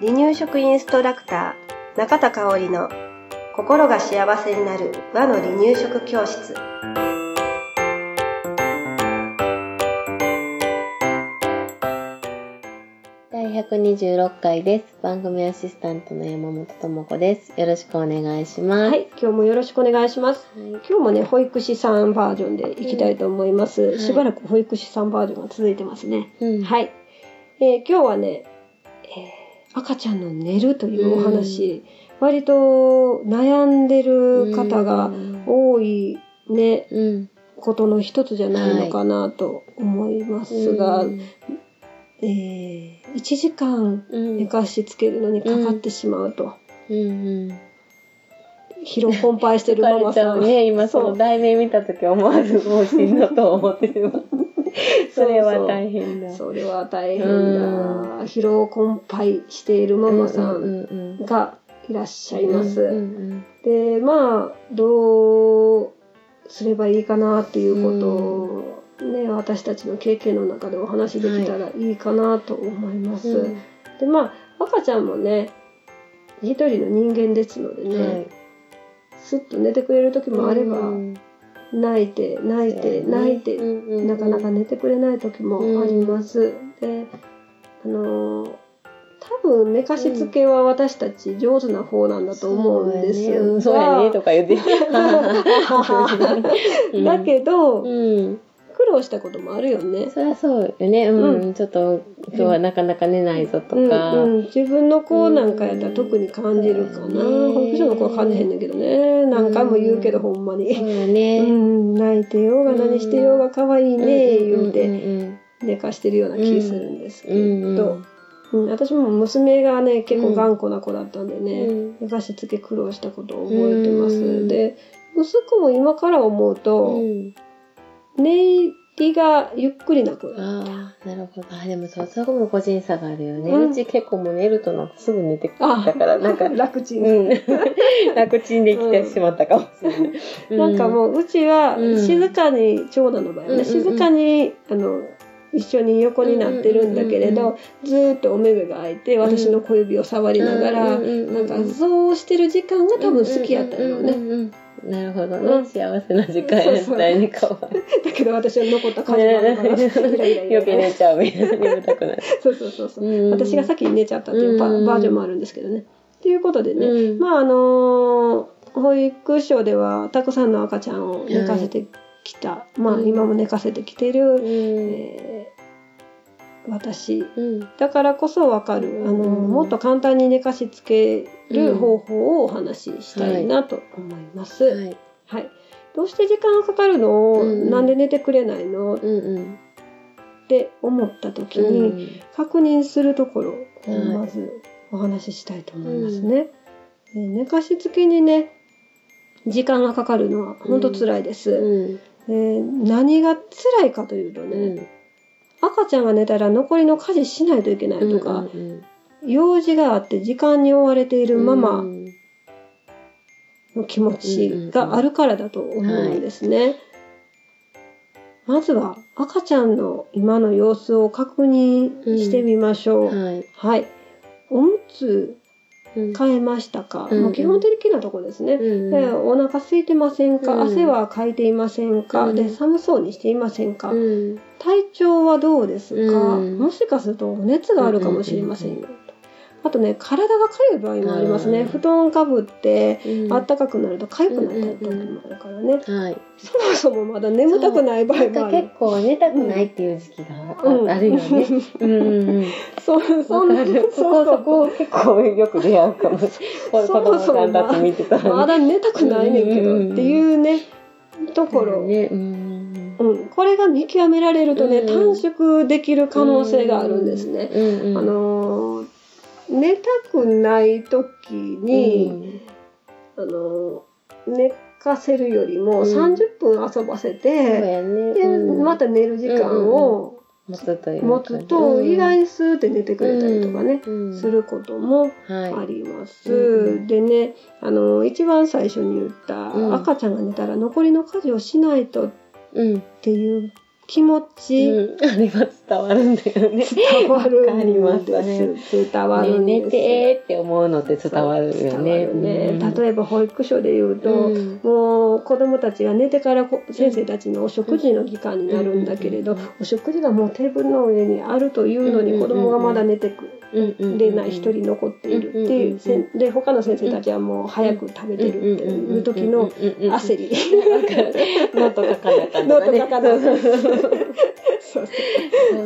離乳食インストラクター中田香織の心が幸せになる和の離乳食教室。第126回です。番組アシスタントの山本智子です。よろしくお願いします。はい、今日もよろしくお願いします。はい。今日もね、保育士さんバージョンでいきたいと思います。うんしばらく保育士さんバージョンが続いてますね。うん。はい。えー今日はね、えー赤ちゃんの寝るというお話、割と悩んでる方が多いね、うん。ことの一つじゃないのかなと思いますが、うん。えー1時間うん。寝かしつけるのにかかってしまうと、うん。うん。疲労困憊してるマ疲マさん。ね。今その題名見たとき思わずもうしんどと思ってしまう。それは大変だ。それは大変だ。うん疲労困憊しているママさうんがいらっしゃいます。で、まあ、どうすればいいかなっていうことを、ね、私たちの経験の中でお話できたらいいかなと思います。うんで、まあ、赤ちゃんもね、一人の人間ですのでね、はいすっと寝てくれる時もあれば、うん泣いて、泣いて、泣いて、うんうんなかなか寝てくれない時もあります。で、あのー多分寝かしつけは私たち上手な方なんだと思うんですよ。そうやね、とか言って。うん だけど、うん。苦労したこともあるよね。そりゃそうよね。うん。うちょっと、今日はなかなか寝ないぞとうんか。うん、自分の子なんかやったら特に感じるかな。うん保育所の子は感じへんねんけどね。何回も言うけど、ほんまそうね。うん、泣いてようが何してようが可愛いね、言うてて。寝かしてるような気するんですけうん。ど。うん、私も娘がね結構頑固な子だったんでね、うん寝かしつけ苦労したことを覚えてます、うんで息子も今から思うと、うん。寝入りがゆっくりな子だったああ、なるほど。あでもそう、そこも個人差があるよね。うん。うち結構もう寝るとなんかすぐ寝てくる。だから、なんか、楽ちん、うん。楽ちんできてしまったかもしれない。なんかもううちはうん。静かに、長男の場合はね、うんうんうん。静かにあの一緒に横になってるんだけれうんうんうんど、ずーっとお目目が開いて私の小指を触りながら、うんうんうんうんなんかそうしてる時間が多分好きやったよね、うんうんうんうんなるほどね。うん幸せな時間やったよね、かわいい。だけど私は残った感じがあるから、イライライライラ余計寝ちゃうみたいな。眠たくなる。そうそうそうそう、うん私が先に寝ちゃったっていうバ,、ージョンもあるんですけどね。ということでね、うんまああのー保育所ではたくさんの赤ちゃんを寝かせてきた、まあうん今も寝かせてきてる、うん。えー私うん。だからこそわかる、あのもっと簡単に寝かしつける方法をお話ししたいなと思います。はい、はい。どうして時間がかかるの、うんなんで寝てくれないの？っうんうん。て思った時に、うん確認するところをはいまずお話ししたいと思いますね。えー寝かしつけにね時間がかかるのは本当辛いです。うん。えー何が辛いかというとね、うん。赤ちゃんが寝たら残りの家事しないといけないとか、用事があって時間に追われているママうんの気持ちがあるからだと思うんですね。まずは赤ちゃんの今の様子を確認してみましょう。はい。はい。おむつうん変えましたか、うん。もう基本的なところですね。うん。でお腹空いてませんか、うん。汗はかいていませんか、うん。で寒そうにしていませんか、うん。体調はどうですか、うん。もしかすると熱があるかもしれませんよ。あとね、体が痒い場合もありますね。うん布団かぶって、うんあったかくなると痒くなったり時もあるからね。はい。そもそもまだ眠たくない場合もある結。構寝たくないっていう時期があるよね。うんう。そう、そんなそこそこ結構よく出会うかもしれない。子そも供そもさんたち見てたら。まだ寝たくないねんけどうんっていうね、ところ。ね。うんうん、これが見極められるとね、うん短縮できる可能性があるんですね。うんうん。あのー寝たくない時に、あのー寝かせるよりもうん。30分遊ばせて、やね。でうん。また寝る時間を持つと意外にスーって寝てくれたりとかね、うん。することもはい。あります。うん。でね、あのー一番最初に言った、うん。赤ちゃんが寝たら残りの家事をしないとっうん。ていう気持ち、うん、あれは伝わるんだよね。伝わるわかりまんす。ね。伝わる寝てーって思うのって伝わるよね。ね。うん。例えば保育所で言うと、うん。もう子供たちが寝てからこ先生たちのお食事の時間になるんだけれど、うん。お食事がもうテーブルの上にあるというのにうん。子供がまだ寝てくうんうんれない一人残っているっていうせんで他の先生たちはもう早く食べてるっていう時の焦り。ノート書かなかったノート書かなかったそうそうそうそう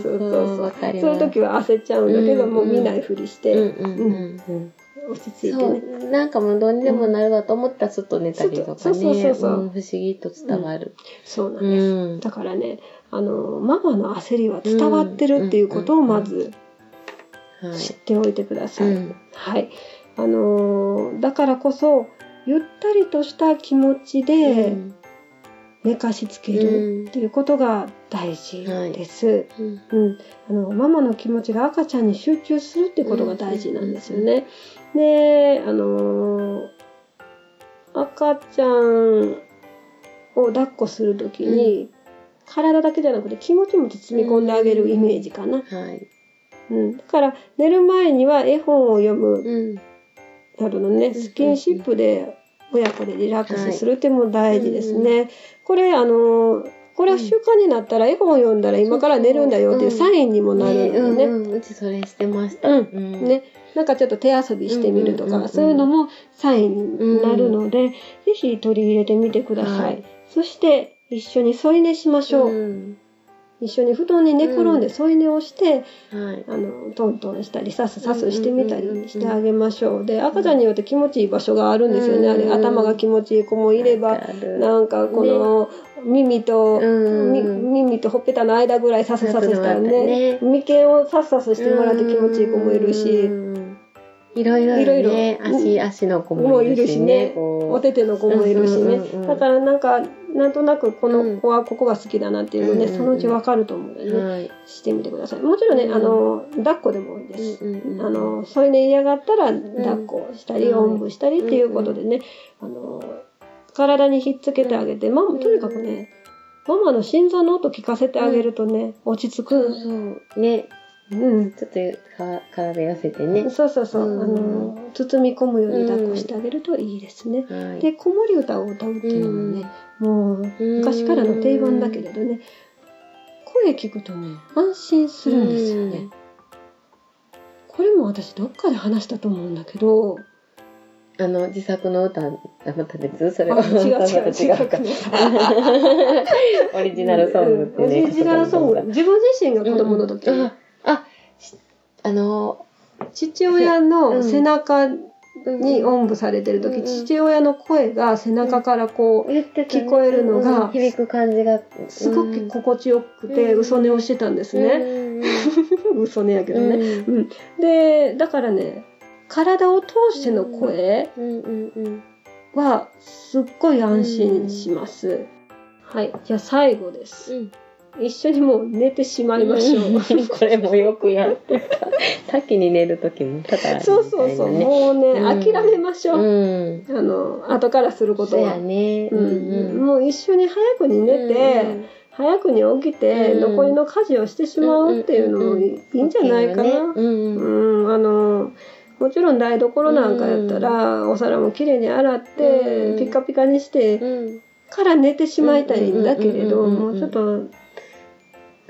そうそうわかりそうますいう時は焦っちゃうんだけど、うんもう見ないふりして、うんうんうんうん落ち着いてそね。うなんかもうどうにでもなるわと思ったらすっと寝たりとかねそうそうそうそううん不思議と伝わる。そうなんうです。んだからね、あの、ママの焦りは伝わってるっていうことをまずはい知っておいてください。うんはい。あのーだからこそ、ゆったりとした気持ちで寝かしつけるっていうことが大事です。うんうん、あのママの気持ちが赤ちゃんに集中するってことが大事なんですよね。で、あのー赤ちゃんを抱っこするときに、体だけじゃなくて気持ちも包み込んであげるイメージかな。はい。うん、だから寝る前には絵本を読む。うん。などのね、んスキンシップで親子でリラックスするっていうのも大事ですね。これ、あのーこれは習慣になったら絵本を読んだら今から寝るんだよっていうサインにもなるね。のね。うちそれしてました。うん。うん。ね、なんかちょっと手遊びしてみるとか、そういうのもサインになるので、ぜひ取り入れてみてください。そして、一緒に添い寝しましょう。うん一緒に布団に寝転んで添い寝をして、はい。あの、トントンしたり、サスサスしてみたりしてあげましょう。で、赤ちゃんによって気持ちいい場所があるんですよね。あれ、うん頭が気持ちいい子もいれば、なんかこの、耳と、耳とほっぺたの間ぐらいサスサスしたらねね。眉間をサスサスしてもらって気持ちいい子もいるし、うんいろいろいろいろ。足、足の子ももいるしねるしね。お手手の子もいるしね、うんうんうんうんだからなんかなんとなくこの子はここが好きだなっていうのね、うんうんうん。そのうちわかると思うのでね、はい。してみてください。もちろんね、うんあの抱っこでもいいです、うんうんうんあの添い寝嫌がったら抱っこしたり、うん。おんぶしたりっていうことでね、あの体にひっつけてあげて、まあ、とにかくねママの心臓の音聞かせてあげるとね、落ち着そうく、そう。ね、うん、ちょっとか体寄せてね。そうそうそう、うん。あの包み込むように抱っこしてあげるといいですね、はい。で子守歌を歌うっていうのもね、もう昔からの定番だけれどね声聞くとね安心するんですよね、これも私どっかで話したと思うんだけど。あの、自作の歌、あまた別それは。あ違う違う違うか。オリジナルソングってね。オリジナルソング。自分自身が子供の時、うんあ、の、父親の背中に音おんぶされてる時、うん父親の声が背中からこう、聞こえるのがうん。響く感じが、すごく心地よくて、うん。嘘寝をしてたんですね、ね。嘘寝やけどね、うん。うん、でだからね体を通しての声。はすっごい安心します、はい。じゃあ最後です、うん一緒にもう寝てしまいましょう、う んこれもよくやってた。先に寝るときもたいなね。そうそうそう、もうね、うん。諦めましょう、うん。あの後からすることそうはやね。ううんん。もう一緒に早くに寝て、早くに起きて、うん。残りの家事をしてしまうっていうのもいいんじゃないかな、うんうん。うん、あの、もちろん台所なんかやったら、お皿もきれいに洗って、うん。ピカピカにしてうん。から寝てしまいたいんだけれど、うんうんうんうん。もうちょっと、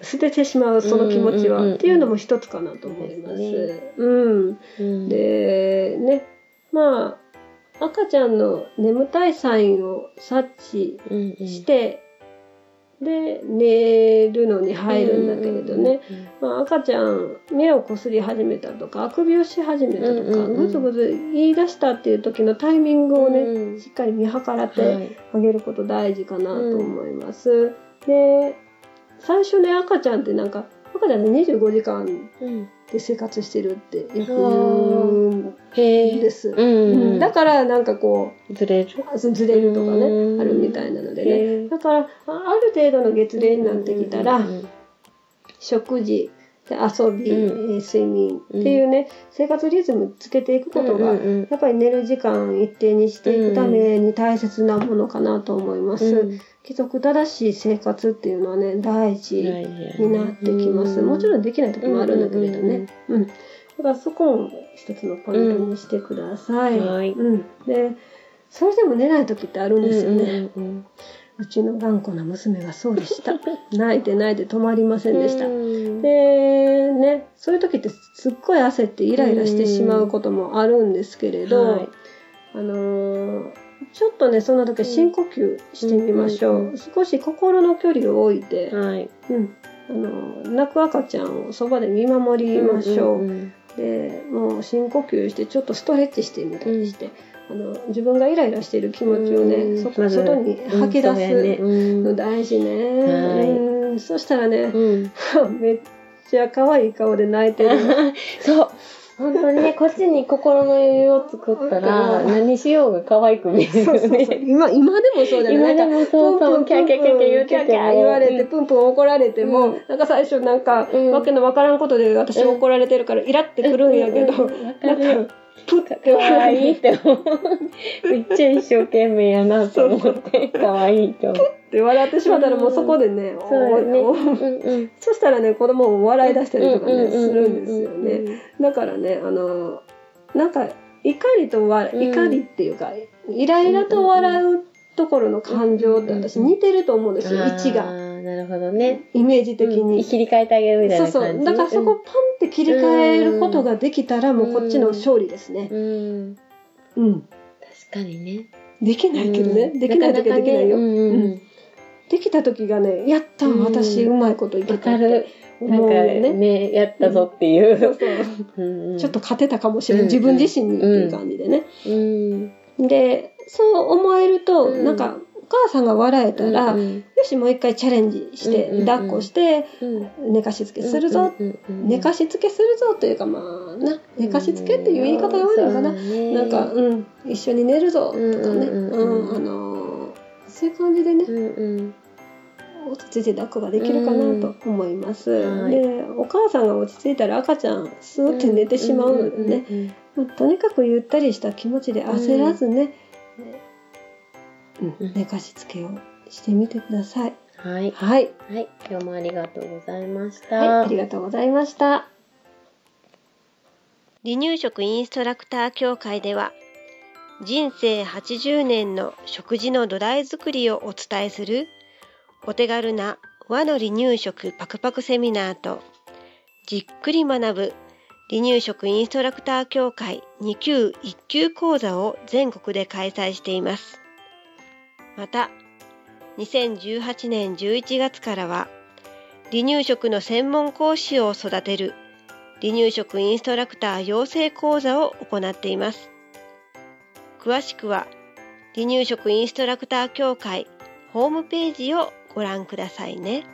捨ててしまうその気持ちは、っていうのも一つかなと思います。うん。うん、で、ね、まあ、赤ちゃんの眠たいサインを察知して、で、寝るのに入るんだけれどね、まあ、赤ちゃん目をこすり始めたとかあくびをし始めたとか、ぐずぐず言い出したっていう時のタイミングをね、うん。しっかり見計らっはてい。あげること大事かなと思います。で最初ね赤ちゃんってなんか赤ちゃんって25時間うん、で生活してるってよく言うん。です。うんうんだからなんかこずれる。うずれるとかねうん。あるみたいなのでね。だからあある程度の月齢になってきたら、うん食事で遊び、うん。えー睡眠っていうね、生活リズムつけていくことが、やっぱり寝る時間一定にしていくために大切なものかなと思います。うん規則正しい生活っていうのはね、大事になってきます。もちろんできない時もあるんだけれどね。うん。だからそこも一つのポイントにしてください。うんはいうん。で、それでも寝ない時ってあるんですよね。うんうんうちの頑固な娘がそうでした。泣いて泣いて止まりませうんんでした。うんで、ね、そういう時ってすっごい焦ってイライラしてしまうこともあるんですけれど、はいあのーちょっとね、そんな時は深呼吸してみましょう。うんうんうん少し心の距離を置いて、はい。うん。あのー泣く赤ちゃんをそばで見守りましょう。んんで、もう深呼吸して、ちょっとストレッチしてみたりして、あの、自分がイライラしている気持ちをね、うん外に吐き出すうんの大事ね。そしたらね、うん。めっちゃ可愛い顔で泣いてる。そう。本当にね、こっちに心の余裕を作ったら、うん。何しようが可愛く見えるよそうそうそう。ね。今、今でもそうじゃない？今でもそうそう、キャーキャーキャーキャー言うキャーキャー言われて、プンプン怒られても、うん。なんか最初なんか、うん。わけのわからんことで私怒られてるからイラってくるんやけど、うんか か、プッて可愛笑いって思う。めっちゃ一生懸命やなと思って、可愛いと思う。って笑ってしまったらもうそこでね、そうだね。うんうん。そしたらね、子供も笑い出したりとかね、するんですよね。だからね、あの、なんか、怒りとわ、うん怒りっていうか、イライラと笑うところの感情って私似てると思うんですよ、位置が。なるほどね。イメージ的うんに。切り替えてあげるみたいそうそう。だからそこパンって切り替えることができたら、もうこっちの勝利ですね。うん。うん。うん。確かにね。できないけどね。うんできない時はできないよ。うん。できた時がね、やったうん私うまいこといけわたってかる。なんかね。ね、やったぞっていそう ちょっと勝てたかもしれん。うん自分自身にっていう感じでね。うん。で、そう思えると、うんなんか、お母さんが笑えたら、うんよし、もう一回チャレンジして、うんうんうん。抱っこして、うん。寝かしつけするぞ、うんうんうん寝かしつけするぞというか、まあな、寝かしつけっていう言い方が悪いのかな。なんか、うん、一緒に寝るぞとかね、うんうんうんうん。うんあのーそういう感じでね、うんうん。落ち着いて抱っこができるかなと思います。はい。で、お母さんが落ち着いたら赤ちゃん、スーって寝てしまうのでね、とにかくゆったりした気持ちで焦らずね、寝かしつけをしてみてください。はい。はい。はい。今日もありがとうございました。はい、ありがとうございました。離乳食インストラクター協会では人生80年の食事の土台作りをお伝えするお手軽な和の離乳食パクパクセミナーとじっくり学ぶ離乳食インストラクター協会2級1級講座を全国で開催しています。また、2018年11月からは離乳食の専門講師を育てる離乳食インストラクター養成講座を行っています。詳しくは、離乳食インストラクター協会ホームページをご覧くださいね。